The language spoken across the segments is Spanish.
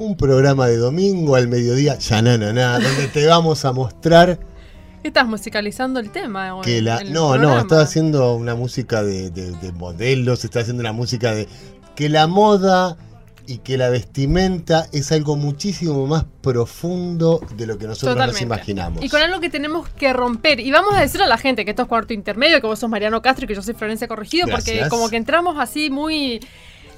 un programa de domingo al mediodía, ya, na, na, na, donde te vamos a mostrar Estás musicalizando el tema. que la... el No, no, estaba haciendo una música de, de- de modelos, está haciendo una música de... Que la moda y que la vestimenta es algo muchísimo más profundo de lo que nosotros nos imaginamos. Y con algo que tenemos que romper. Y vamos a decirle a la gente que esto es cuarto intermedio, que vos sos Mariano Castro y que yo soy Florencia Corregido, porque como que entramos así muy.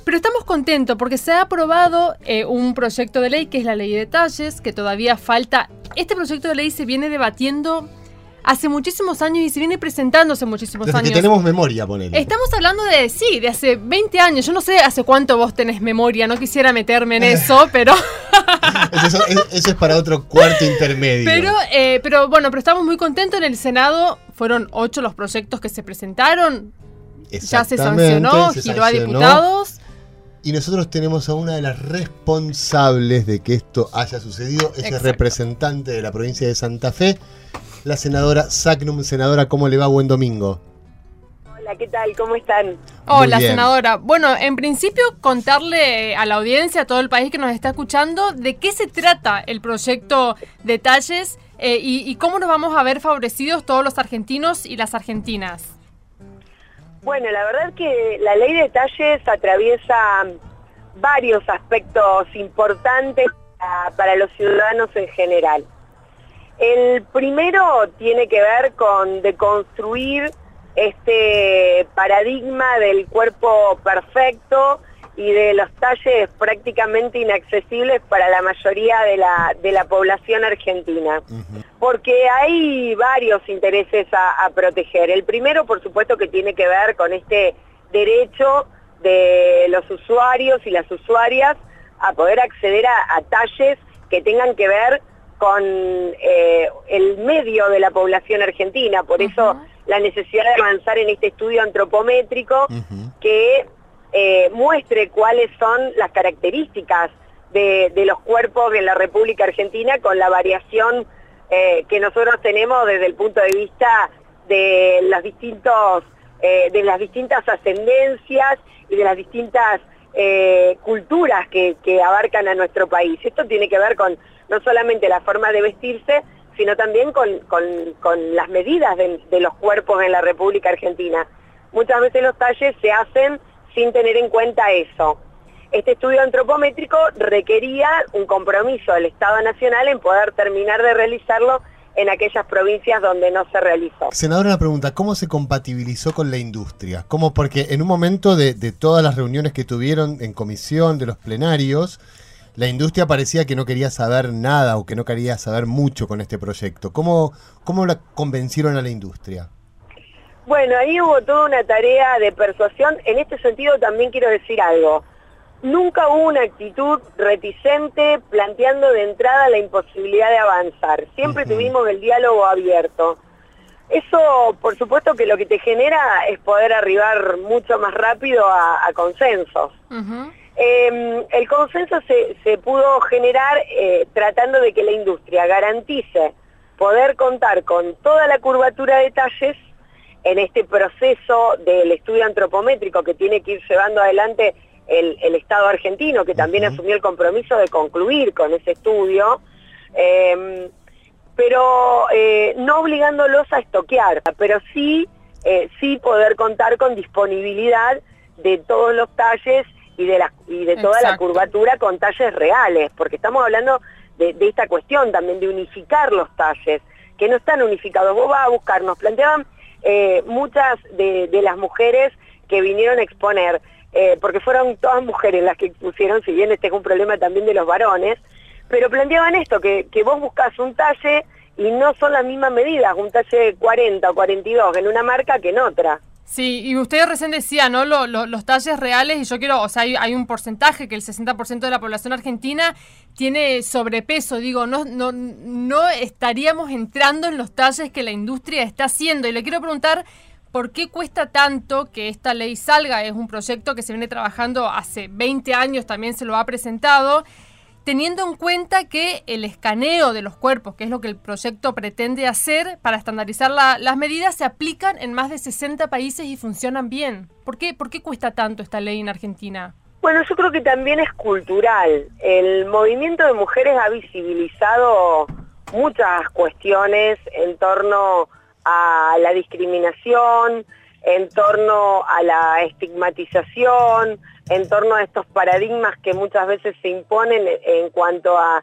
Pero estamos contentos porque se ha aprobado eh, un proyecto de ley que es la ley de detalles, que todavía falta. Este proyecto de ley se viene debatiendo hace muchísimos años y se viene presentando hace muchísimos Desde años. que tenemos memoria, ponele. Estamos hablando de, sí, de hace 20 años. Yo no sé hace cuánto vos tenés memoria, no quisiera meterme en eso, pero, Eso, es para otro cuarto intermedio. pero, eh, pero bueno, pero estamos muy contentos en el Senado. Fueron ocho los proyectos que se presentaron. Ya se sancionó, se giró a diputados. Y nosotros tenemos a una de las responsables de que esto haya sucedido, es el representante de la provincia de Santa Fe, la senadora Sacnum. Senadora, ¿cómo le va? Buen domingo. Hola, ¿qué tal? ¿Cómo están? Hola, senadora. Bueno, en principio contarle a la audiencia, a todo el país que nos está escuchando, de qué se trata el proyecto Detalles eh, y, y cómo nos vamos a ver favorecidos todos los argentinos y las argentinas. Bueno, la verdad que la ley de detalles atraviesa varios aspectos importantes para los ciudadanos en general. El primero tiene que ver con deconstruir este paradigma del cuerpo perfecto y de los talles prácticamente inaccesibles para la mayoría de la, de la población argentina. Porque hay varios intereses a, a proteger. El primero, por supuesto, que tiene que ver con este derecho de los usuarios y las usuarias a poder acceder a, a talles que tengan que ver con eh, el medio de la población argentina. Por eso la necesidad de avanzar en este estudio antropométrico que eh, muestre cuáles son las características de, los cuerpos en la República Argentina con la variación eh, que nosotros tenemos desde el punto de vista de los distintos eh, de las distintas ascendencias y de las distintas culturas que, abarcan a nuestro país. Esto tiene que ver con no solamente la forma de vestirse, sino también con, con- con las medidas de, de los cuerpos en la República Argentina. Muchas veces los talles se hacen sin tener en cuenta eso. Este estudio antropométrico requería un compromiso del Estado Nacional en poder terminar de realizarlo en aquellas provincias donde no se realizó. Senadora, una pregunta, ¿cómo se compatibilizó con la industria? ¿Cómo? Porque en un momento de, de todas las reuniones que tuvieron en comisión, de los plenarios, la industria parecía que no quería saber nada o que no quería saber mucho con este proyecto. ¿Cómo, cómo la convencieron a la industria? Bueno, ahí hubo toda una tarea de persuasión. En este sentido también quiero decir algo. Nunca hubo una actitud reticente planteando de entrada la imposibilidad de avanzar. Siempre tuvimos el diálogo abierto. Eso, por supuesto, que lo que te genera es poder arribar mucho más rápido a, a consensos. Eh, el consenso se, se pudo generar eh, tratando de que la industria garantice poder contar con toda la curvatura de talles en este proceso del estudio antropométrico que tiene que ir llevando adelante el, el Estado argentino, que también asumió el compromiso de concluir con ese estudio, eh, pero eh, no obligándolos a estoquear, pero sí, eh, sí poder contar con disponibilidad de todos los talles y de, la, y de toda la curvatura con talles reales, porque estamos hablando de, de esta cuestión también de unificar los talles, que no están unificados. Vos vas a buscar, nos planteaban eh, muchas de, las mujeres que vinieron a exponer, eh, porque fueron todas mujeres las que pusieron, si bien este es un problema también de los varones, pero planteaban esto, que, que vos buscas un talle y no son las mismas medidas, un talle 40 o 42 en una marca que en otra. Sí, y usted recién decía, ¿no? los talles reales, y yo quiero, o sea, hay, un porcentaje que el 60% de la población argentina tiene sobrepeso. Digo, no, no, no estaríamos entrando en los talles que la industria está haciendo. Y le quiero preguntar, ¿por qué cuesta tanto que esta ley salga? Es un proyecto que se viene trabajando hace 20 años, también se lo ha presentado teniendo en cuenta que el escaneo de los cuerpos, que es lo que el proyecto pretende hacer para estandarizar las medidas, se aplican en más de 60 países y funcionan bien. ¿Por qué, ¿Por qué cuesta tanto esta ley en Argentina? Bueno, yo creo que también es cultural. El movimiento de mujeres ha visibilizado muchas cuestiones en torno a la discriminación, en torno a la estigmatización, en torno a estos paradigmas que muchas veces se imponen en cuanto a,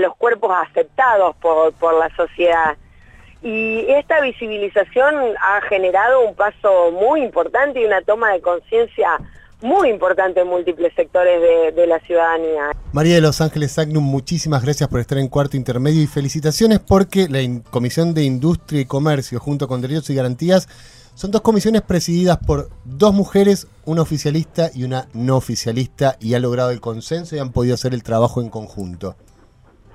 los cuerpos aceptados por, la sociedad. Y esta visibilización ha generado un paso muy importante y una toma de conciencia muy importante en múltiples sectores de, de, la ciudadanía. María de Los Ángeles Agnum, muchísimas gracias por estar en Cuarto Intermedio y felicitaciones porque la Comisión de Industria y Comercio, junto con Derechos y Garantías, son dos comisiones presididas por dos mujeres, una oficialista y una no oficialista, y ha logrado el consenso y han podido hacer el trabajo en conjunto.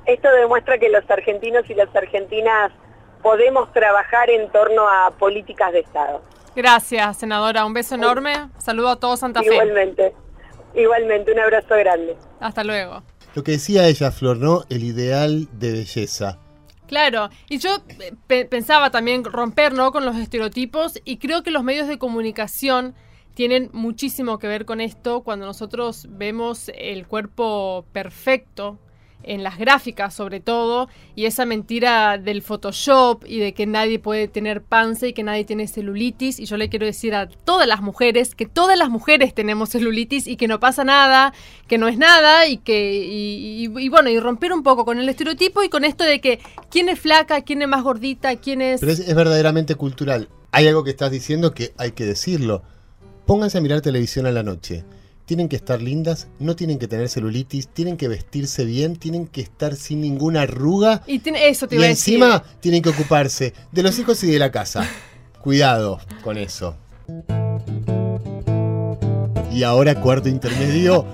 Esto demuestra que los argentinos y las argentinas podemos trabajar en torno a políticas de Estado. Gracias, senadora. Un beso enorme. Saludo a todos Santa Fe. Igualmente. Igualmente, un abrazo grande. Hasta luego. Lo que decía ella, Flor, ¿no? El ideal de belleza. Claro, y yo eh, pensaba también romper ¿no? con los estereotipos y creo que los medios de comunicación tienen muchísimo que ver con esto cuando nosotros vemos el cuerpo perfecto en las gráficas sobre todo, y esa mentira del Photoshop y de que nadie puede tener panza y que nadie tiene celulitis. Y yo le quiero decir a todas las mujeres que todas las mujeres tenemos celulitis y que no pasa nada, que no es nada y que, y, bueno, y romper un poco con el estereotipo y con esto de que quién es flaca, quién es más gordita, quién es... Pero es, verdaderamente cultural. Hay algo que estás diciendo que hay que decirlo. Pónganse a mirar televisión a la noche tienen que estar lindas, no tienen que tener celulitis, tienen que vestirse bien, tienen que estar sin ninguna arruga. Y tiene, eso te y encima tienen que ocuparse de los hijos y de la casa. Cuidado con eso. Y ahora cuarto intermedio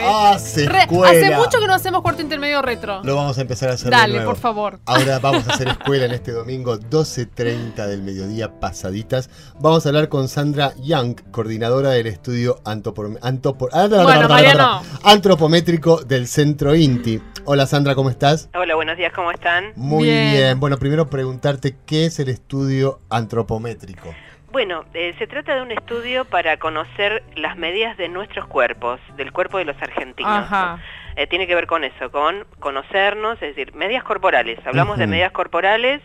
hace escuela. Hace mucho que no hacemos cuarto intermedio retro. Lo vamos a empezar a hacer Dale, de nuevo. por favor. Ahora vamos a hacer escuela en este domingo, 12.30 del mediodía, pasaditas. Vamos a hablar con Sandra Young, coordinadora del estudio antropométrico del Centro INTI. Hola Sandra, ¿cómo estás? Hola, buenos días, ¿cómo están? Muy bien. Bueno, primero preguntarte, ¿qué es el estudio antropométrico? Bueno, eh, se trata de un estudio para conocer las medidas de nuestros cuerpos, del cuerpo de los argentinos. Eh, tiene que ver con eso, con conocernos, es decir, medidas corporales. Hablamos de medidas corporales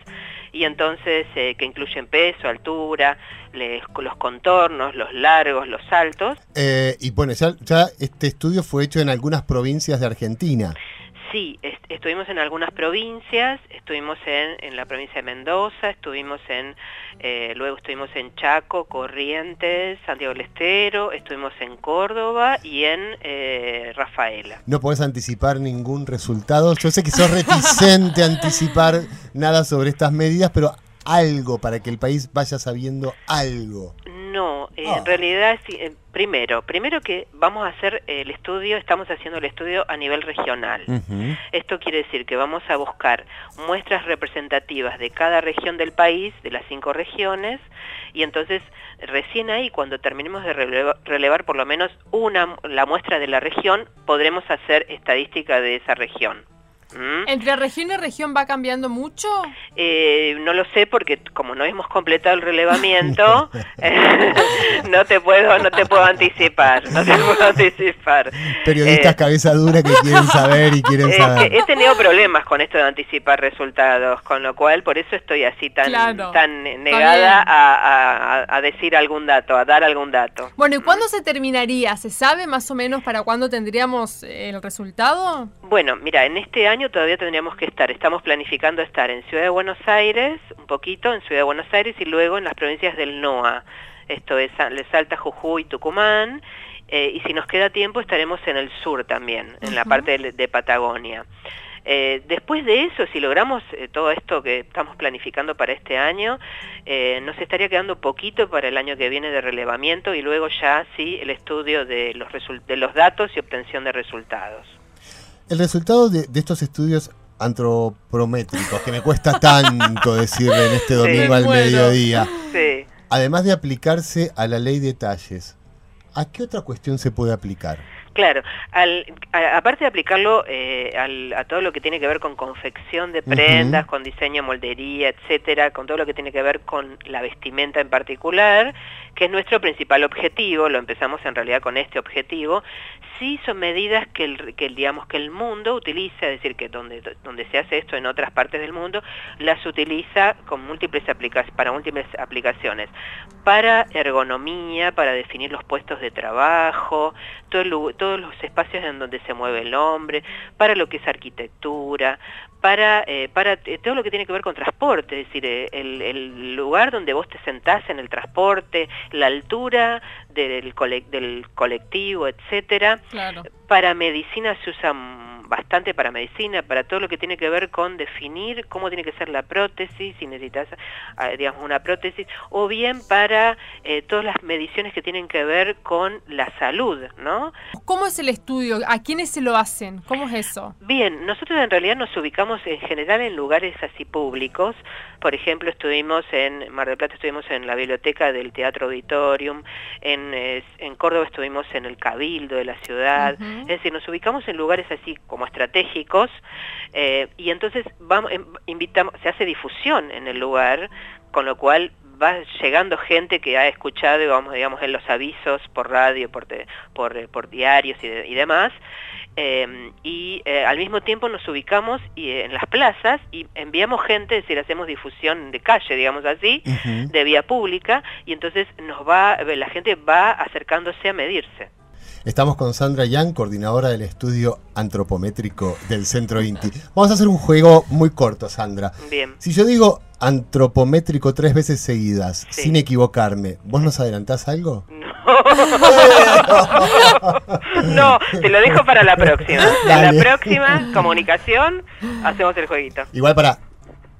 y entonces eh, que incluyen peso, altura, los contornos, los largos, los altos. y bueno, ya este estudio fue hecho en algunas provincias de Argentina. Sí, estuvimos en algunas provincias, estuvimos en, la provincia de Mendoza, estuvimos en, eh, luego estuvimos en Chaco, Corrientes, Santiago del Estero, estuvimos en Córdoba y en eh, Rafaela. ¿No podés anticipar ningún resultado? Yo sé que sos reticente a anticipar nada sobre estas medidas, pero algo para que el país vaya sabiendo algo. No, en ah. realidad, eh, primero, primero que vamos a hacer el estudio, estamos haciendo el estudio a nivel regional. Esto quiere decir que vamos a buscar muestras representativas de cada región del país, de las cinco regiones, y entonces recién ahí, cuando terminemos de relevar, por lo menos una, la muestra de la región, podremos hacer estadística de esa región. ¿Mm? ¿Entre región y región va cambiando mucho? Eh, no lo sé porque como no hemos completado el relevamiento, no te puedo no te puedo anticipar, no te puedo anticipar. Periodistas eh, cabeza dura que quieren saber y quieren saber. he tenido problemas con esto de anticipar resultados, con lo cual por eso estoy así tan tan negada a, a, decir algún dato, a dar algún dato. Bueno, ¿y cuándo se terminaría? ¿Se sabe más o menos para cuándo tendríamos el resultado? Bueno, mira, en este año todavía tendríamos que estar, estamos planificando estar en Ciudad de Buenos Aires, un poquito en Ciudad de Buenos Aires y luego en las provincias del NOA, esto es Salta, Jujuy, Tucumán, eh, y si nos queda tiempo estaremos en el sur también, en la parte de, Patagonia. Eh, después de eso, si logramos eh, todo esto que estamos planificando para este año, eh, nos estaría quedando poquito para el año que viene de relevamiento y luego ya sí el estudio de los, de los datos y obtención de resultados. El resultado de, estos estudios antropométricos, que me cuesta tanto decirle en este domingo al mediodía, además de aplicarse a la ley de talles, ¿a qué otra cuestión se puede aplicar? Claro, aparte de aplicarlo eh, a todo lo que tiene que ver con confección de prendas, con diseño, moldería, etcétera, con todo lo que tiene que ver con la vestimenta en particular, que es nuestro principal objetivo, lo empezamos en realidad con este objetivo, sí son medidas que el, que digamos que el mundo utiliza, es decir, que donde, donde se hace esto en otras partes del mundo, las utiliza con múltiples para múltiples aplicaciones, para ergonomía, para definir los puestos de trabajo, todo todos los espacios en donde se mueve el hombre, para lo que es arquitectura, para, eh, para eh, todo lo que tiene que ver con transporte, es decir, eh, el, lugar donde vos te sentás en el transporte, la altura del, del colectivo, etcétera. Para medicina se usa bastante para medicina, para todo lo que tiene que ver con definir cómo tiene que ser la prótesis, si necesitas, ah, digamos, una prótesis, o bien para eh, todas las mediciones que tienen que ver con la salud, ¿no? ¿Cómo es el estudio? ¿A quiénes se lo hacen? ¿Cómo es eso? Bien, nosotros en realidad nos ubicamos en general en lugares así públicos, por ejemplo, estuvimos en Mar del Plata, estuvimos en la biblioteca del Teatro Auditorium, en, en Córdoba estuvimos en el Cabildo de la ciudad, es decir, nos ubicamos en lugares así como estratégicos eh, y entonces vamos, em, invitamos, se hace difusión en el lugar, con lo cual va llegando gente que ha escuchado, vamos, digamos, en los avisos por radio, por, por, por diarios y demás, Em, y eh, al mismo tiempo nos ubicamos y, en las plazas y enviamos gente, es decir, hacemos difusión de calle, digamos así, de vía pública, y entonces nos va, la gente va acercándose a medirse. Estamos con Sandra Yang, coordinadora del estudio antropométrico del Centro INTI. Vamos a hacer un juego muy corto, Sandra. Bien. Si yo digo antropométrico tres veces seguidas, sin equivocarme, ¿vos nos adelantás algo? No. no, te lo dejo para la próxima. la próxima comunicación hacemos el jueguito. Igual para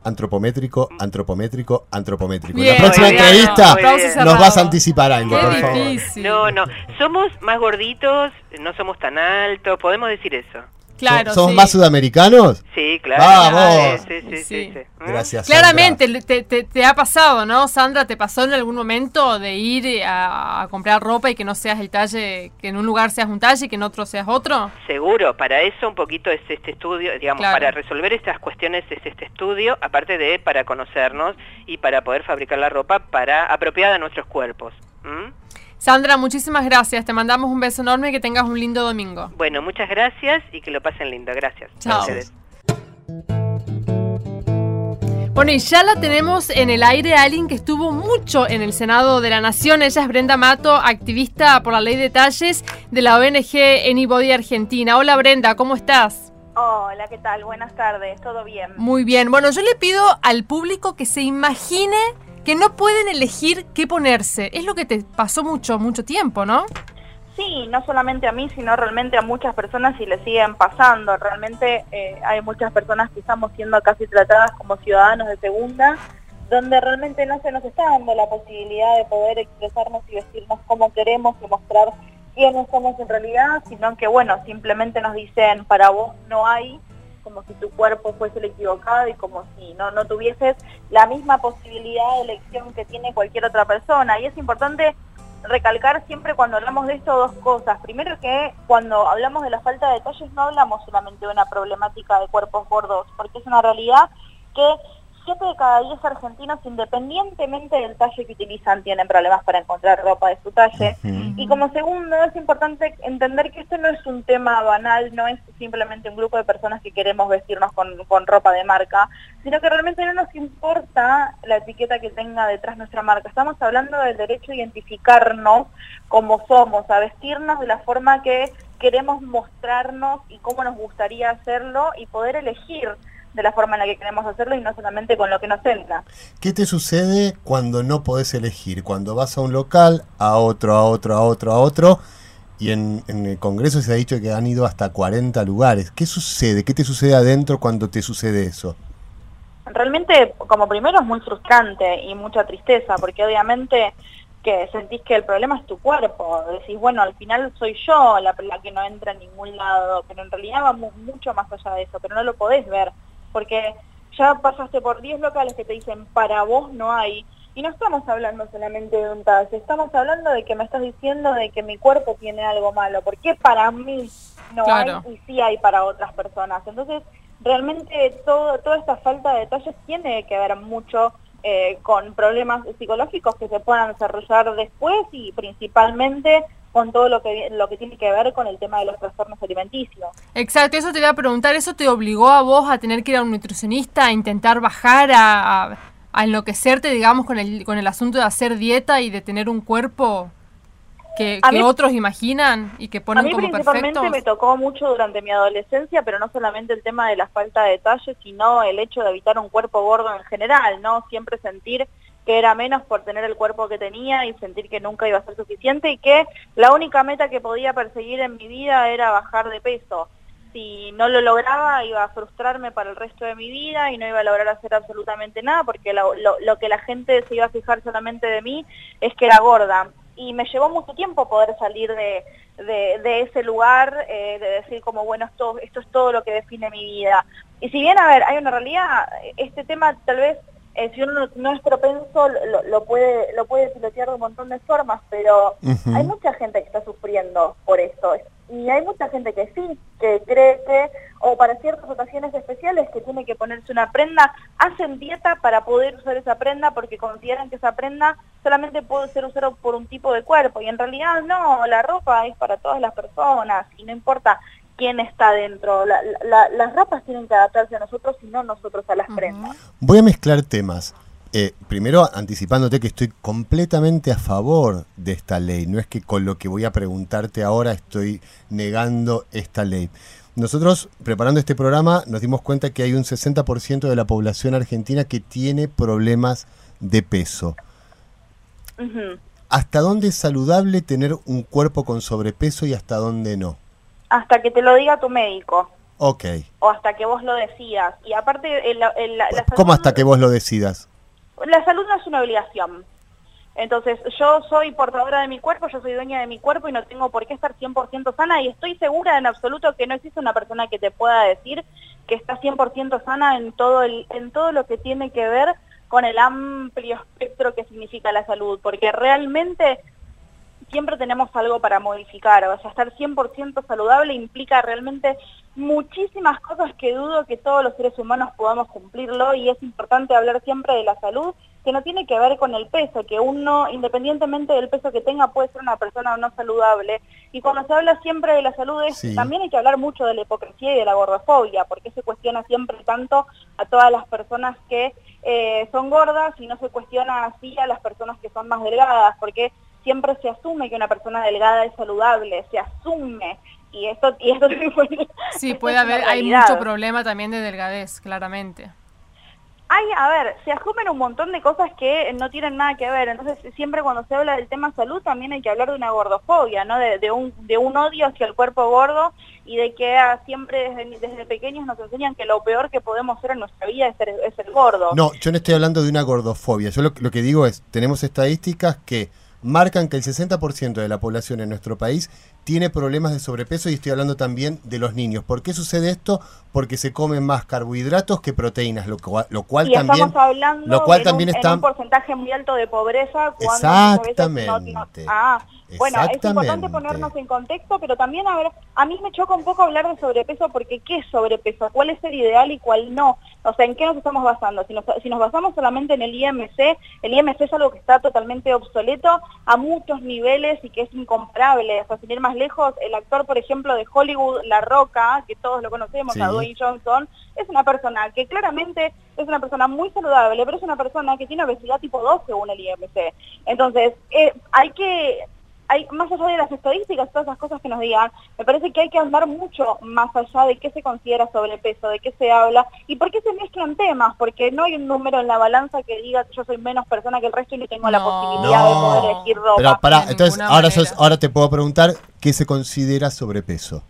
antropométrico, antropométrico, antropométrico. en la próxima entrevista nos vas a anticipar algo, por favor. No, no, somos más gorditos, no somos tan altos, podemos decir eso. Claro, ¿Somos más sudamericanos? Sí, claro. ¡Vamos! Sí, sí, sí, Gracias. Claramente, te, te, ha pasado, ¿no, Sandra? ¿Te pasó en algún momento de ir a, comprar ropa y que no seas el talle, que en un lugar seas un talle y que en otro seas otro? Seguro, para eso un poquito es este estudio, digamos, para resolver estas cuestiones es este estudio, aparte de para conocernos y para poder fabricar la ropa para apropiada a nuestros cuerpos. Sandra, muchísimas gracias. Te mandamos un beso enorme y que tengas un lindo domingo. Bueno, muchas gracias y que lo pasen lindo. Gracias. Chao. Bueno, y ya la tenemos en el aire alguien que estuvo mucho en el Senado de la Nación. Ella es Brenda Mato, activista por la ley de talles de la ONG Anybody Argentina. Hola Brenda, ¿cómo estás? Hola, ¿qué tal? Buenas tardes, ¿todo bien? Muy bien. Bueno, yo le pido al público que se imagine que no pueden elegir qué ponerse. Es lo que te pasó mucho, mucho tiempo, ¿no? Sí, no solamente a mí, sino realmente a muchas personas y le siguen pasando. Realmente eh, hay muchas personas que estamos siendo casi tratadas como ciudadanos de segunda, donde realmente no se nos está dando la posibilidad de poder expresarnos y vestirnos como queremos y mostrar quiénes somos en realidad, sino que, bueno, simplemente nos dicen, para vos no hay, como si tu cuerpo fuese el equivocado y como si no, no tuvieses la misma posibilidad de elección que tiene cualquier otra persona. Y es importante recalcar siempre cuando hablamos de esto dos cosas. Primero que cuando hablamos de la falta de detalles no hablamos solamente de una problemática de cuerpos gordos, porque es una realidad que 7 de cada 10 argentinos, independientemente del talle que utilizan, tienen problemas para encontrar ropa de su talle. Y como segundo, es importante entender que esto no es un tema banal, no es simplemente un grupo de personas que queremos vestirnos con, con ropa de marca, sino que realmente no nos importa la etiqueta que tenga detrás nuestra marca. Estamos hablando del derecho a identificarnos como somos, a vestirnos de la forma que queremos mostrarnos y cómo nos gustaría hacerlo y poder elegir de la forma en la que queremos hacerlo y no solamente con lo que nos entra. ¿Qué te sucede cuando no podés elegir? Cuando vas a un local, a otro, a otro, a otro, a otro, Y en, en, el Congreso se ha dicho que han ido hasta 40 lugares. ¿Qué sucede? ¿Qué te sucede adentro cuando te sucede eso? Realmente, como primero, es muy frustrante y mucha tristeza, porque obviamente que sentís que el problema es tu cuerpo. Decís, bueno, al final soy yo la, la que no entra en ningún lado, pero en realidad va mucho más allá de eso, pero no lo podés ver, porque ya pasaste por 10 locales que te dicen, para vos no hay, y no estamos hablando solamente de un talle, estamos hablando de que me estás diciendo de que mi cuerpo tiene algo malo, porque para mí no hay y sí hay para otras personas. Entonces, realmente todo, toda esta falta de detalles tiene que ver mucho eh, con problemas psicológicos que se puedan desarrollar después y principalmente con todo lo que lo que tiene que ver con el tema de los trastornos alimenticios. Exacto, eso te voy a preguntar, ¿eso te obligó a vos a tener que ir a un nutricionista, a intentar bajar, a, a enloquecerte, digamos, con el, con el asunto de hacer dieta y de tener un cuerpo que, otros imaginan y que ponen como perfecto? A mí principalmente me tocó mucho durante mi adolescencia, pero no solamente el tema de la falta de detalle, sino el hecho de evitar un cuerpo gordo en general, ¿no? Siempre sentir que era menos por tener el cuerpo que tenía y sentir que nunca iba a ser suficiente y que la única meta que podía perseguir en mi vida era bajar de peso. Si no lo lograba iba a frustrarme para el resto de mi vida y no iba a lograr hacer absolutamente nada porque lo, que la gente se iba a fijar solamente de mí es que era gorda y me llevó mucho tiempo poder salir de, de, ese lugar, eh, de decir como, bueno, esto, esto es todo lo que define mi vida. Y si bien, a ver, hay una realidad, este tema tal vez, eh, si uno no, es propenso, lo, lo, puede lo puede pilotear de un montón de formas, pero hay mucha gente que está sufriendo por esto. Y hay mucha gente que sí, que cree que, o para ciertas ocasiones especiales, que tiene que ponerse una prenda, hacen dieta para poder usar esa prenda porque consideran que esa prenda solamente puede ser usada por un tipo de cuerpo. Y en realidad no, la ropa es para todas las personas y no importa quién está dentro. las ropas tienen que adaptarse a nosotros y no nosotros a las prendas. Voy a mezclar temas. Eh, primero, anticipándote que estoy completamente a favor de esta ley. No es que con lo que voy a preguntarte ahora estoy negando esta ley. Nosotros, preparando este programa, nos dimos cuenta que hay un 60% de la población argentina que tiene problemas de peso. ¿Hasta dónde es saludable tener un cuerpo con sobrepeso y hasta dónde no? Hasta que te lo diga tu médico. Ok. O hasta que vos lo decidas. Y aparte, el, ¿cómo hasta que vos lo decidas? la salud no es una obligación. Entonces, yo soy portadora de mi cuerpo, yo soy dueña de mi cuerpo y no tengo por qué estar 100% sana y estoy segura en absoluto que no existe una persona que te pueda decir que está 100% sana en todo, el, en todo lo que tiene que ver con el amplio espectro que significa la salud, porque realmente siempre tenemos algo para modificar, o sea, estar 100% saludable implica realmente muchísimas cosas que dudo que todos los seres humanos podamos cumplirlo y es importante hablar siempre de la salud que no tiene que ver con el peso, que uno, independientemente del peso que tenga, puede ser una persona o no saludable. Y cuando se habla siempre de la salud, también hay que hablar mucho de la hipocresía y de la gordofobia, porque se cuestiona siempre tanto a todas las personas que eh, son gordas y no se cuestiona así a las personas que son más delgadas, porque siempre se asume que una persona delgada es saludable, se asume y esto y esto sí puede haber hay mucho problema también de delgadez claramente. Hay a ver se asumen un montón de cosas que no tienen nada que ver entonces siempre cuando se habla del tema salud también hay que hablar de una gordofobia no de, un de un odio hacia el cuerpo gordo y de que siempre desde, desde, pequeños nos enseñan que lo peor que podemos hacer en nuestra vida es, ser, es el gordo. No yo no estoy hablando de una gordofobia yo lo, lo que digo es tenemos estadísticas que marcan que el 60% de la población en nuestro país tiene problemas de sobrepeso y estoy hablando también de los niños. ¿Por qué sucede esto? Porque se comen más carbohidratos que proteínas, lo, cual, lo cual también hablando lo cual también un, está un porcentaje muy alto de pobreza Exactamente. ah, bueno, es importante ponernos en contexto, pero también a ver, a mí me choca un poco hablar de sobrepeso porque ¿qué es sobrepeso? ¿Cuál es el ideal y cuál no? O sea, ¿en qué nos estamos basando? Si nos, si nos basamos solamente en el IMC, el IMC es algo que está totalmente obsoleto a muchos niveles y que es incomparable. O sea, sin ir más lejos, el actor, por ejemplo, de Hollywood, La Roca, que todos lo conocemos, a Dwayne Johnson, es una persona que claramente es una persona muy saludable, pero es una persona que tiene obesidad tipo 2 según el IMC. Entonces, eh, hay que hay, más allá de las estadísticas, todas esas cosas que nos digan, me parece que hay que andar mucho más allá de qué se considera sobrepeso, de qué se habla y por qué se mezclan temas, porque no hay un número en la balanza que diga que yo soy menos persona que el resto y no tengo la No. posibilidad de poder elegir ropa. Pero pará, entonces sos- ahora te puedo preguntar qué se considera sobrepeso.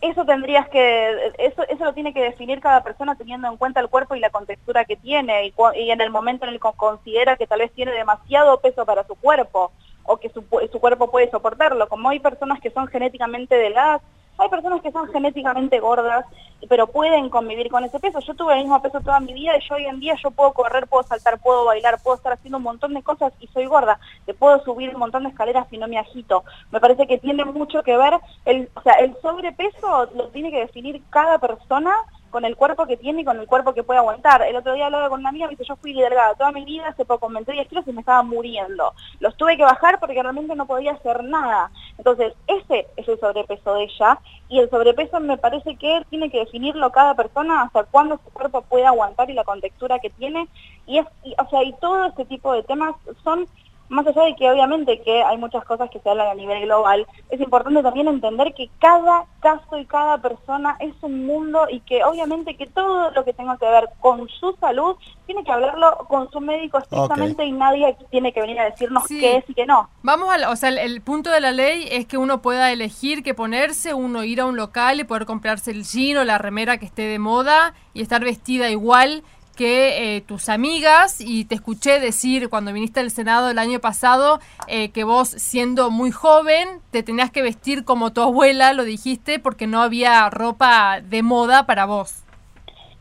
Eso tendrías que, eso, eso lo tiene que definir cada persona teniendo en cuenta el cuerpo y la contextura que tiene y, y en el momento en el que considera que tal vez tiene demasiado peso para su cuerpo o que su, su cuerpo puede soportarlo. Como hay personas que son genéticamente delgadas, hay personas que son genéticamente gordas, pero pueden convivir con ese peso. Yo tuve el mismo peso toda mi vida y yo hoy en día yo puedo correr, puedo saltar, puedo bailar, puedo estar haciendo un montón de cosas y soy gorda. Te puedo subir un montón de escaleras y no me agito. Me parece que tiene mucho que ver, el, o sea, el sobrepeso lo tiene que definir cada persona con el cuerpo que tiene y con el cuerpo que puede aguantar. El otro día hablaba con una amiga, me dice, yo fui delgada toda mi vida, hace poco aumenté 10 kilos y me estaba muriendo. Los tuve que bajar porque realmente no podía hacer nada. Entonces, ese es el sobrepeso de ella y el sobrepeso me parece que tiene que definirlo cada persona hasta cuándo su cuerpo puede aguantar y la contextura que tiene. Y, es, y, o sea, y todo este tipo de temas son más allá de que obviamente que hay muchas cosas que se hablan a nivel global, es importante también entender que cada caso y cada persona es un mundo y que obviamente que todo lo que tenga que ver con su salud tiene que hablarlo con su médico estrictamente y nadie tiene que venir a decirnos Sí. qué es y qué no. Vamos al, o sea, el, el punto de la ley es que uno pueda elegir qué ponerse, uno ir a un local y poder comprarse el jean o la remera que esté de moda y estar vestida igual que eh, tus amigas y te escuché decir cuando viniste al Senado el año pasado eh, que vos siendo muy joven te tenías que vestir como tu abuela, lo dijiste, porque no había ropa de moda para vos.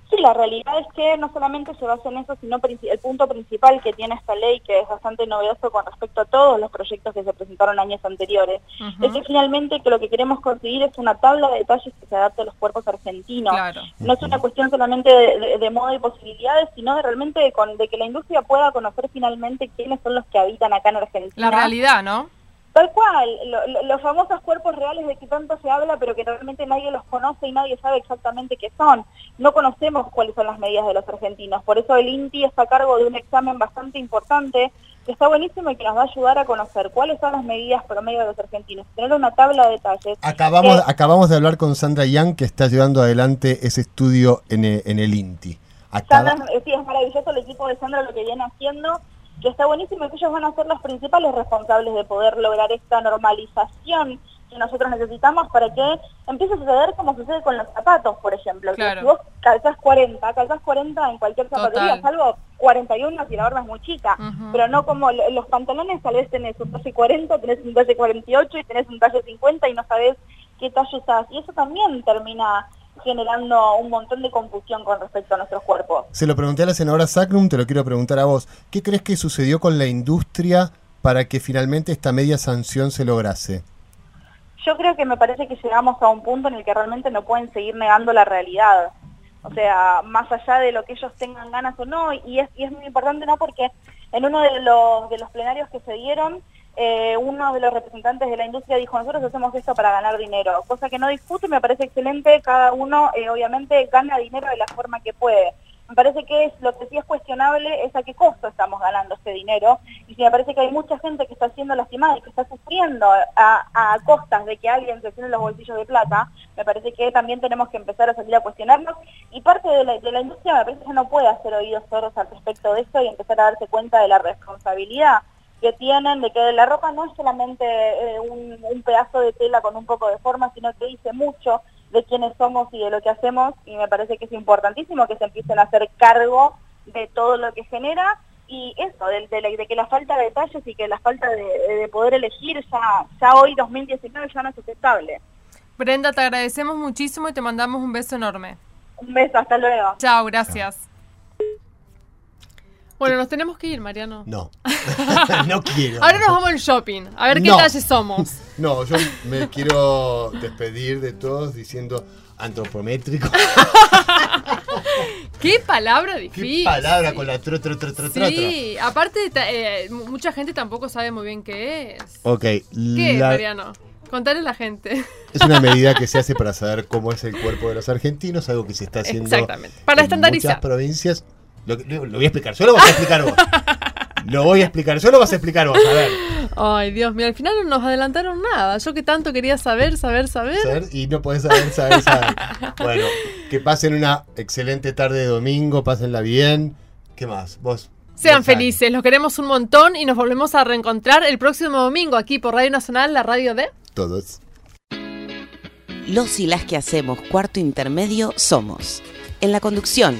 Sí, la realidad es que no solamente se basa en eso, sino el punto principal que tiene esta ley, que es bastante novedoso con respecto a todos los proyectos que se presentaron años anteriores, es que finalmente que lo que queremos conseguir es una tabla de detalles que se adapte a los cuerpos argentinos. Claro. No es una cuestión solamente de, de- de moda y posibilidades, sino de realmente de, con- de que la industria pueda conocer finalmente quiénes son los que habitan acá en Argentina. La realidad, ¿no? Tal cual, lo- lo- los famosos cuerpos reales de que tanto se habla, pero que realmente nadie los conoce y nadie sabe exactamente qué son. No conocemos cuáles son las medidas de los argentinos. Por eso el INTI está a cargo de un examen bastante importante que está buenísimo y que nos va a ayudar a conocer cuáles son las medidas promedio de los argentinos. Tener una tabla de detalles. Acabamos, Eh, acabamos de hablar con Sandra Young, que está llevando adelante ese estudio en, e- en el INTI. Acaba- Sandra, sí, es maravilloso el equipo de Sandra lo que viene haciendo, que está buenísimo y que ellos van a ser los principales responsables de poder lograr esta normalización que nosotros necesitamos para que empiece a suceder como sucede con los zapatos, por ejemplo. Que Claro. si vos calzás 40, calzás 40 en cualquier zapatería, Total. salvo 41 si la horma es muy chica, pero no como lo- los pantalones, tal vez tenés un talle 40, tenés un talle 48 y tenés un talle 50 y no sabés qué talle usás. Y eso también termina generando un montón de confusión con respecto a nuestros cuerpos. Se lo pregunté a la senadora Sacrum, te lo quiero preguntar a vos. ¿Qué crees que sucedió con la industria para que finalmente esta media sanción se lograse? Yo creo que me parece que llegamos a un punto en el que realmente no pueden seguir negando la realidad. O sea, más allá de lo que ellos tengan ganas o no, y es, y es muy importante, ¿no? Porque en uno de los, de los plenarios que se dieron, eh, uno de los representantes de la industria dijo, nosotros hacemos esto para ganar dinero, cosa que no discuto y me parece excelente, cada uno eh, obviamente gana dinero de la forma que puede. Me parece que es lo que sí es cuestionable es a qué costo estamos ganando este dinero. Y si me parece que hay mucha gente que está siendo lastimada y que está sufriendo a, costas de que alguien se tiene los bolsillos de plata, me parece que también tenemos que empezar a salir a cuestionarnos. Y parte de la, de la industria me parece que no puede hacer oídos sordos al respecto de esto y empezar a darse cuenta de la responsabilidad que tienen, de que la ropa no es solamente eh, un, un pedazo de tela con un poco de forma, sino que dice mucho de quiénes somos y de lo que hacemos y me parece que es importantísimo que se empiecen a hacer cargo de todo lo que genera y eso, de, de que la falta de detalles y que la falta de, de poder elegir ya, ya hoy 2019 ya no es aceptable. Brenda, te agradecemos muchísimo y te mandamos un beso enorme. Un beso, hasta luego. Chao, gracias. Bueno, nos tenemos que ir, Mariano. No. no quiero. Ahora nos vamos al shopping, a ver qué No. talles somos. No, yo me quiero despedir de todos diciendo antropométrico. Qué palabra Qué difícil. palabra con la tro, tro, tro, tro, tro, tro. Sí, aparte eh, mu- mucha gente tampoco sabe muy bien qué es. Ok, ¿Qué es, la- Mariano? Contale a la gente. es una medida que se hace para saber cómo es el cuerpo de los argentinos, algo que se está haciendo Exactamente, para en estandarizar. muchas provincias. Lo, lo- lo voy a explicar, yo lo voy a explicar vos. Lo voy a explicar. Yo lo vas a explicar vos, a ver. Ay, Dios mío, al final no nos adelantaron nada. Yo que tanto quería saber, saber, saber. Saber, y no podés saber, saber, saber. Bueno, que pasen una excelente tarde de domingo, pásenla bien. ¿Qué más? Vos. Sean felices, los queremos un montón y nos volvemos a reencontrar el próximo domingo aquí por Radio Nacional, la radio de... Todos. Los y las que hacemos cuarto intermedio somos. En la conducción,